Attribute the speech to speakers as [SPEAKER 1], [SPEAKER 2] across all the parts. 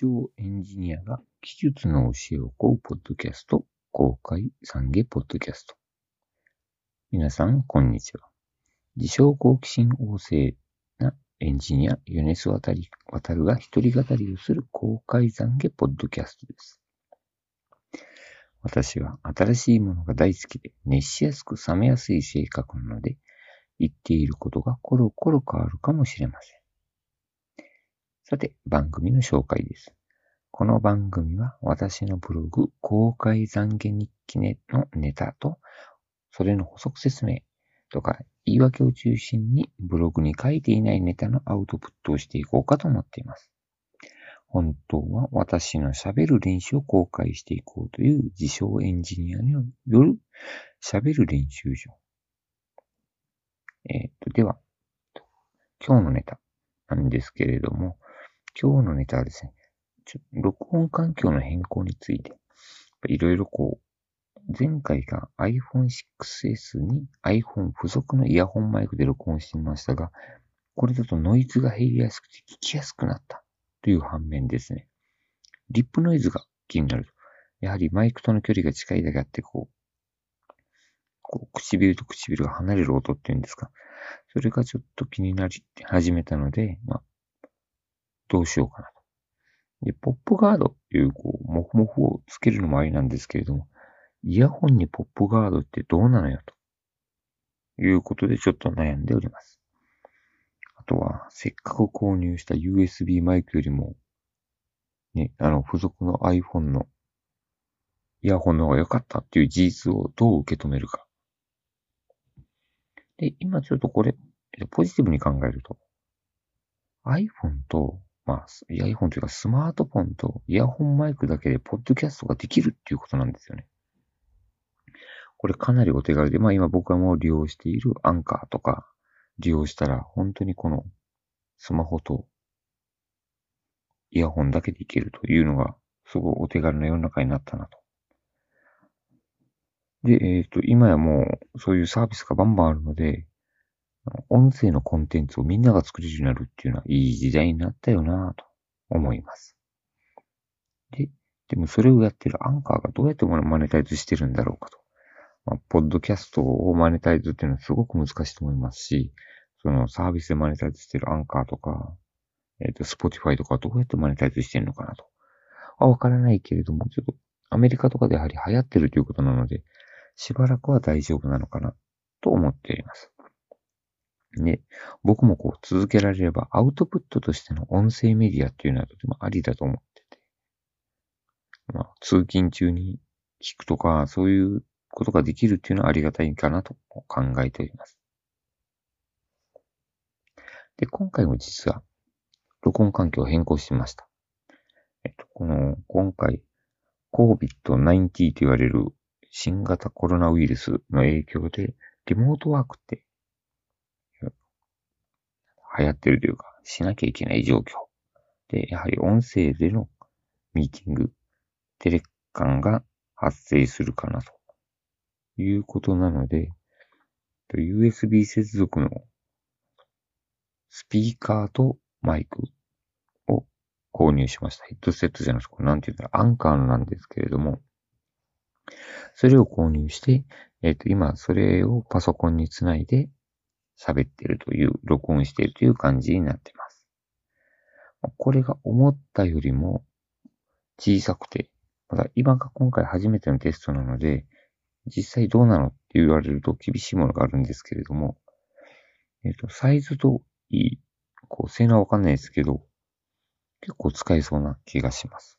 [SPEAKER 1] 象エンジニアが技術の教えを請うポッドキャスト、公開懺悔ポッドキャスト。皆さん、こんにちは。自称好奇心旺盛なエンジニア、ヨネスワタリ、ワタルが一人語りをする公開懺悔ポッドキャストです。私は新しいものが大好きで熱しやすく冷めやすい性格なので、言っていることがコロコロ変わるかもしれません。さて、番組の紹介です。この番組は私のブログ、公開懺悔日記のネタと、それの補足説明とか言い訳を中心にブログに書いていないネタのアウトプットをしていこうかと思っています。本当は私の喋る練習を公開していこうという自称エンジニアによる喋る練習場。えっ、と、では、今日のネタなんですけれども、今日のネタはですね、ちょ録音環境の変更について、いろいろこう、前回が iPhone 6S に iPhone 付属のイヤホンマイクで録音してみましたが、これだとノイズが減りやすくて聞きやすくなったという反面ですね、リップノイズが気になると。やはりマイクとの距離が近いだけあって、こう、こう唇と唇が離れる音っていうんですか。それがちょっと気になり始めたので、まあ、どうしようかなと。で、ポップガードっていう、こう、モフモフをつけるのもありなんですけれども、イヤホンにポップガードってどうなのよと。いうことでちょっと悩んでおります。あとは、せっかく購入した USB マイクよりも、ね、あの、付属の iPhone のイヤホンの方が良かったっていう事実をどう受け止めるか。で、今ちょっとこれ、ポジティブに考えると、iPhone とまあ、iPhone というかスマートフォンとイヤホンマイクだけでポッドキャストができるっていうことなんですよね。これかなりお手軽で、まあ今僕はもう利用しているアンカーとか利用したら本当にこのスマホとイヤホンだけでいけるというのがすごいお手軽な世の中になったなと。で、えっ、ー、と、今やもうそういうサービスがバンバンあるので、音声のコンテンツをみんなが作れるようになるっていうのはいい時代になったよなと思います。で、でもそれをやってるアンカーがどうやってマネタイズしてるんだろうかと。まあ、ポッドキャストをマネタイズっていうのはすごく難しいと思いますし、そのサービスでマネタイズしてるアンカーとか、えっ、ー、と、 Spotify とかどうやってマネタイズしてるのかなと。あ、わからないけれども、ちょっとアメリカとかでやはり流行ってるということなので、しばらくは大丈夫なのかなと思っております。ね、僕もこう続けられればアウトプットとしての音声メディアっていうのはとてもありだと思ってて。まあ、通勤中に聞くとか、そういうことができるっていうのはありがたいかなと考えております。で、今回も実は、録音環境を変更しました。えっと、この、今回、COVID-19 と言われる新型コロナウイルスの影響で、リモートワークって流行ってるというか、しなきゃいけない状況。で、やはり音声でのミーティング、テレ感が発生するかなということなので、USB 接続のスピーカーとマイクを購入しました。ヘッドセットじゃなくて、なんて言うんだろう、アンカーなんですけれども、それを購入して、えっ、ー、と、今、それをパソコンにつないで、喋ってるという、録音しているという感じになってます。これが思ったよりも小さくて、まだ今が今回初めてのテストなので、実際どうなのって言われると厳しいものがあるんですけれども、えっ、と、サイズといい、こう、性能はわかんないですけど、結構使えそうな気がします。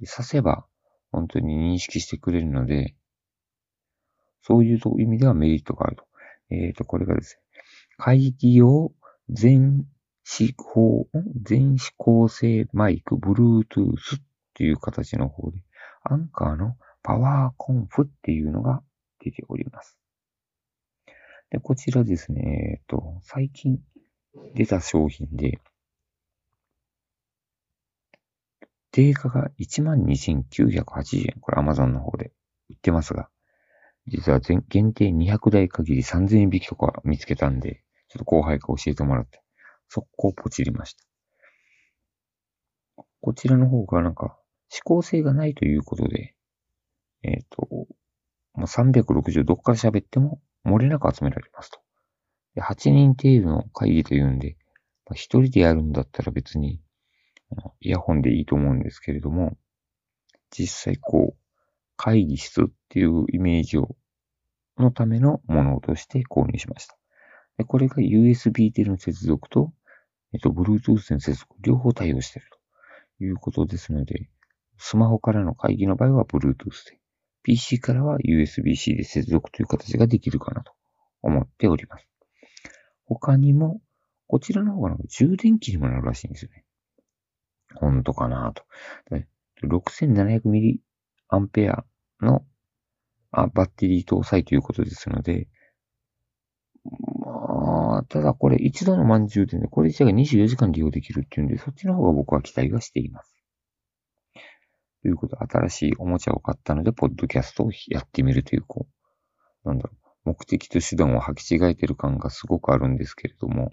[SPEAKER 1] で、刺せば本当に認識してくれるので、そういう意味ではメリットがあると。えっ、ー、と、これがですね、会議用全指向、全指向性マイク、Bluetooth っていう形の方で、アンカーのパワーコンフっていうのが出ております。で、こちらですね、えっと、最近出た商品で、定価が12,980円。これ Amazon の方で売ってますが、実は限定200台限り3000円引きとか見つけたんで、ちょっと後輩が教えてもらって、速攻ポチりました。こちらの方がなんか、指向性がないということで、えっ、と、まあ、360どっから喋っても漏れなく集められますと。で8人程度の会議というんで、まあ、1人でやるんだったら別に、イヤホンでいいと思うんですけれども、実際こう、会議室っていうイメージを、のためのものとして購入しました。これが USB での接続と、えっと、Bluetooth での接続、両方対応しているということですので、スマホからの会議の場合は Bluetooth で、PC からは USB-C で接続という形ができるかなと思っております。他にも、こちらの方がなんか充電器にもなるらしいんですよね。本当かなと。6700mAh のあバッテリー搭載ということですので、あ、ただこれ一度の満充電で、これ自体が24時間利用できるっていうんで、そっちの方が僕は期待がしています。ということで、新しいおもちゃを買ったので、ポッドキャストをやってみるという、こう、なんだろう、目的と手段を履き違えてる感がすごくあるんですけれども、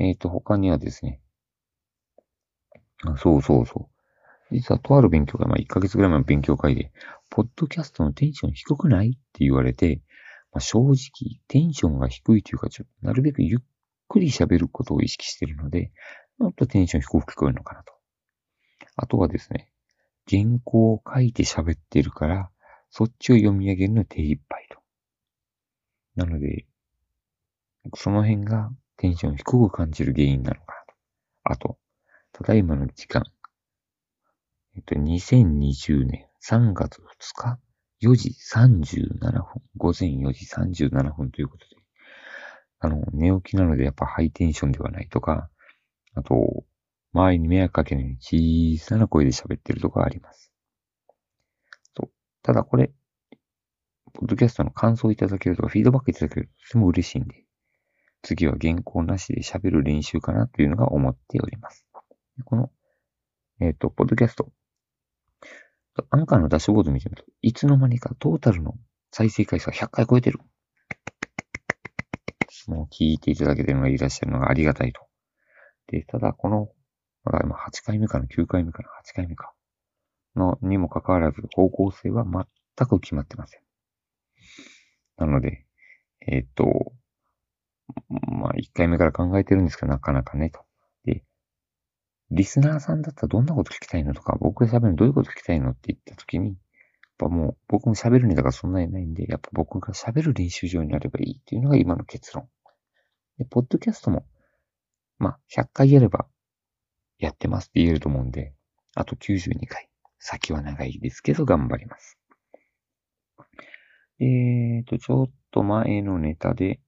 [SPEAKER 1] えっ、ー、と、他にはですね、あそうそうそう。実はとある勉強会、まあ1ヶ月ぐらい前の勉強会で、ポッドキャストのテンション低くないって言われて、まあ、正直テンションが低いというか、ちょっとなるべくゆっくり喋ることを意識しているので、もっとテンション低く聞こえるのかなと。あとはですね、原稿を書いて喋ってるから、そっちを読み上げるの手一杯と。なので、その辺がテンション低く感じる原因なのかなと。あと、ただいまの時間。えっと、2020年3月2日4時37分。午前4時37分ということで。あの、寝起きなのでやっぱハイテンションではないとか、あと、周りに迷惑かけないように小さな声で喋ってるとかあります。そう。ただこれ、ポッドキャストの感想いただけるとか、フィードバックいただけるととても嬉しいんで、次は原稿なしで喋る練習かなというのが思っております。この、えっ、ー、と、ポッドキャスト。アンカーのダッシュボード見てみると、いつの間にかトータルの再生回数が100回超えてる。もう聞いていただけてるのがいらっしゃるのがありがたいと。で、ただこの、まだ今8回目かな、9回目かな、8回目か。の、にもかかわらず、方向性は全く決まってません。なので、えっ、と、まあ、1回目から考えてるんですけど、なかなかね、と。リスナーさんだったらどんなこと聞きたいのとか、僕が喋るのどういうこと聞きたいのって言った時に、やっぱもう僕も喋るネタがそんなにないんで、やっぱ僕が喋る練習場になればいいっていうのが今の結論。で、ポッドキャストも、まあ、100回やればやってますって言えると思うんで、あと92回。先は長いですけど頑張ります。えーと、ちょっと前のネタで、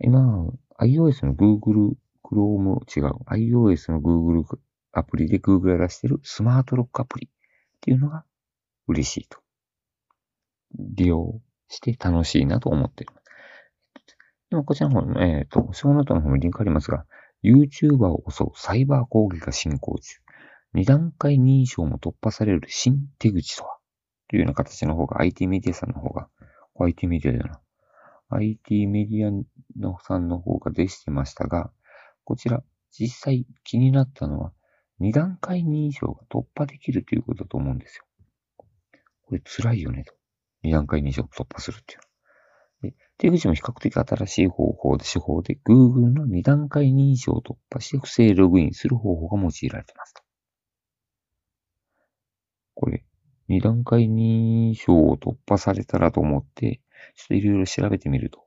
[SPEAKER 1] 今、iOS の Google Chrome、違う、iOS の Google アプリで Google が出してるスマートロックアプリっていうのが嬉しいと。利用して楽しいなと思ってる。でもこちらの方の、えっ、ー、と、ショーノートの方にリンクありますが、YouTuber を襲うサイバー攻撃が進行中。二段階認証も突破される新手口とは？というような形の方が IT メディアさんの方が、IT メディアだな。IT メディアのさんの方が出してましたが、こちら、実際気になったのは、二段階認証が突破できるということだと思うんですよ。これ辛いよねと。二段階認証を突破するっていう。で、手口も比較的新しい方法で、手法で、Google の二段階認証を突破して不正ログインする方法が用いられてます。これ、二段階認証を突破されたらと思って、ちょっといろいろ調べてみると、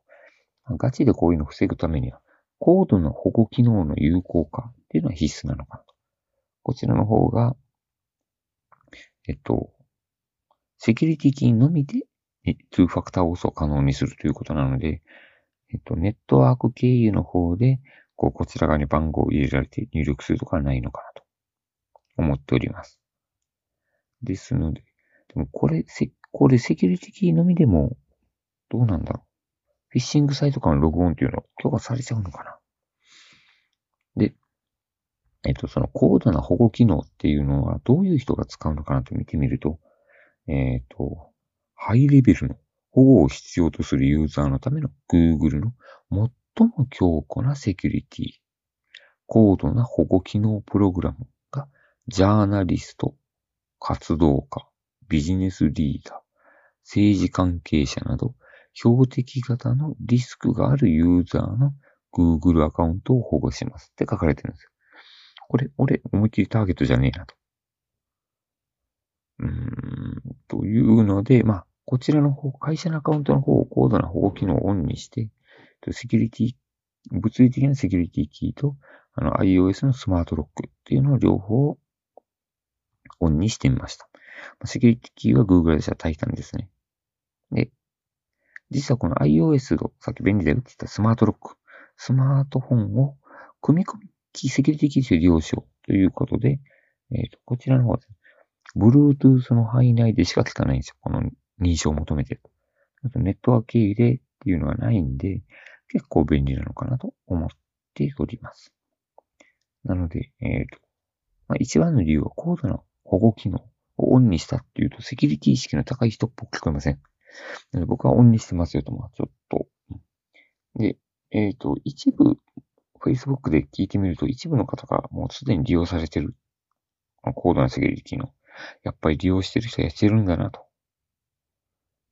[SPEAKER 1] ガチでこういうのを防ぐためには、高度な保護機能の有効化っていうのは必須なのかなと。こちらの方が、えっと、セキュリティキーのみで、2ファクターオースを可能にするということなので、えっと、ネットワーク経由の方で、こう、こちら側に番号を入れられて入力するとかはないのかなと思っております。ですので、でもこれ、これセキュリティキーのみでも、どうなんだろう。フィッシングサイトからのログオンっていうの許可されちゃうのかな？で、えっと、その高度な保護機能っていうのはどういう人が使うのかなと見てみると、えっ、と、ハイレベルの保護を必要とするユーザーのための Google の最も強固なセキュリティ。高度な保護機能プログラムが、ジャーナリスト、活動家、ビジネスリーダー、政治関係者など、標的型のリスクがあるユーザーの Google アカウントを保護しますって書かれてるんですよ。これ、俺、思いっきりターゲットじゃねえなと。うーん、というので、まあ、こちらの方、会社のアカウントの方を高度な保護機能をオンにして、セキュリティ、物理的なセキュリティキーと、あの、iOS のスマートロックっていうのを両方オンにしてみました。セキュリティキーは Google でした Titan ですね。で、実はこの iOS のさっき便利だよって言ったスマートロック、スマートフォンを組み込み、セキュリティキーとして利用しようということで、えっ、ー、と、こちらの方ですね。Bluetooth の範囲内でしか聞かないんですよ。この認証を求めてる。あとネットワーク経由でっていうのはないんで、結構便利なのかなと思っております。なので、えっ、ー、と、まあ、一番の理由は高度な保護機能をオンにしたっていうと、セキュリティ意識の高い人っぽく聞こえません。僕はオンにしてますよと、まあちょっと。で、えっ、ー、と、一部、Facebook で聞いてみると、一部の方がもうすでに利用されてる。高度なセキュリティの。やっぱり利用してる人はやってるんだな、と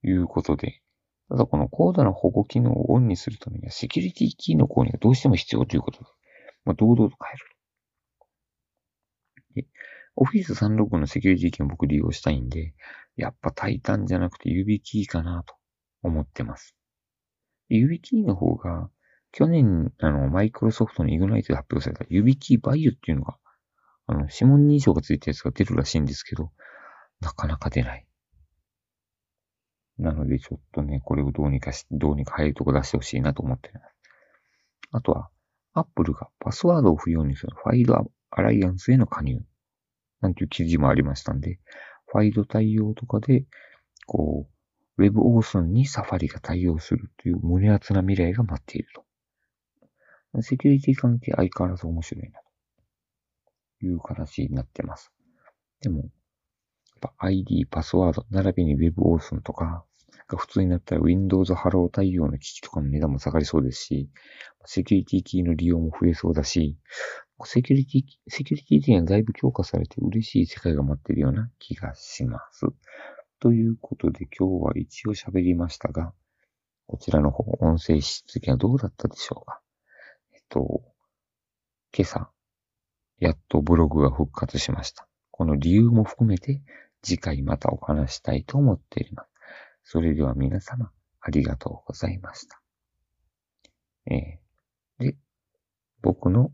[SPEAKER 1] いうことで。ただこの高度な保護機能をオンにするためには、セキュリティキーの購入がどうしても必要ということで。まあ、堂々と変える。で、Office 365のセキュリティキーを僕利用したいんで、やっぱタイタンじゃなくて指キーかなと思ってます。指キーの方が、去年、あの、マイクロソフトのイグナイトで発表された指キーバイオっていうのが、あの、指紋認証がついたやつが出るらしいんですけど、なかなか出ない。なので、ちょっとね、これをどうにかし、どうにか早いとこ出してほしいなと思ってます。あとは、アップルがパスワードを不要にするファイルアライアンスへの加入。なんていう記事もありましたんで、ファイル対応とかで、こう、Web オースンにサファリが対応するという胸熱な未来が待っていると。セキュリティ関係相変わらず面白いなという形になってます。でも、ID、パスワード、並びに Web オースンとか、が普通になったら Windows ハロー対応の機器とかの値段も下がりそうですし、セキュリティキーの利用も増えそうだし、セキュリティ、セキュリティ的にはだいぶ強化されて嬉しい世界が待っているような気がします。ということで今日は一応喋りましたが、こちらの方、音声品質はどうだったでしょうか？えっと、今朝、やっとブログが復活しました。この理由も含めて次回またお話したいと思っています。それでは皆様、ありがとうございました。えー、で、僕の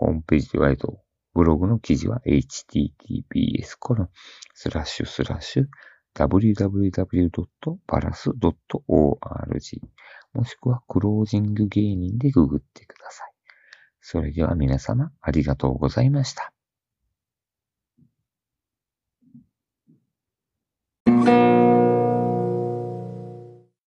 [SPEAKER 1] ホームページで割と、ブログの記事は https コロンスラッシュスラッシュ www.paras.org もしくはクロージング芸人でググってください。それでは皆様ありがとうございました。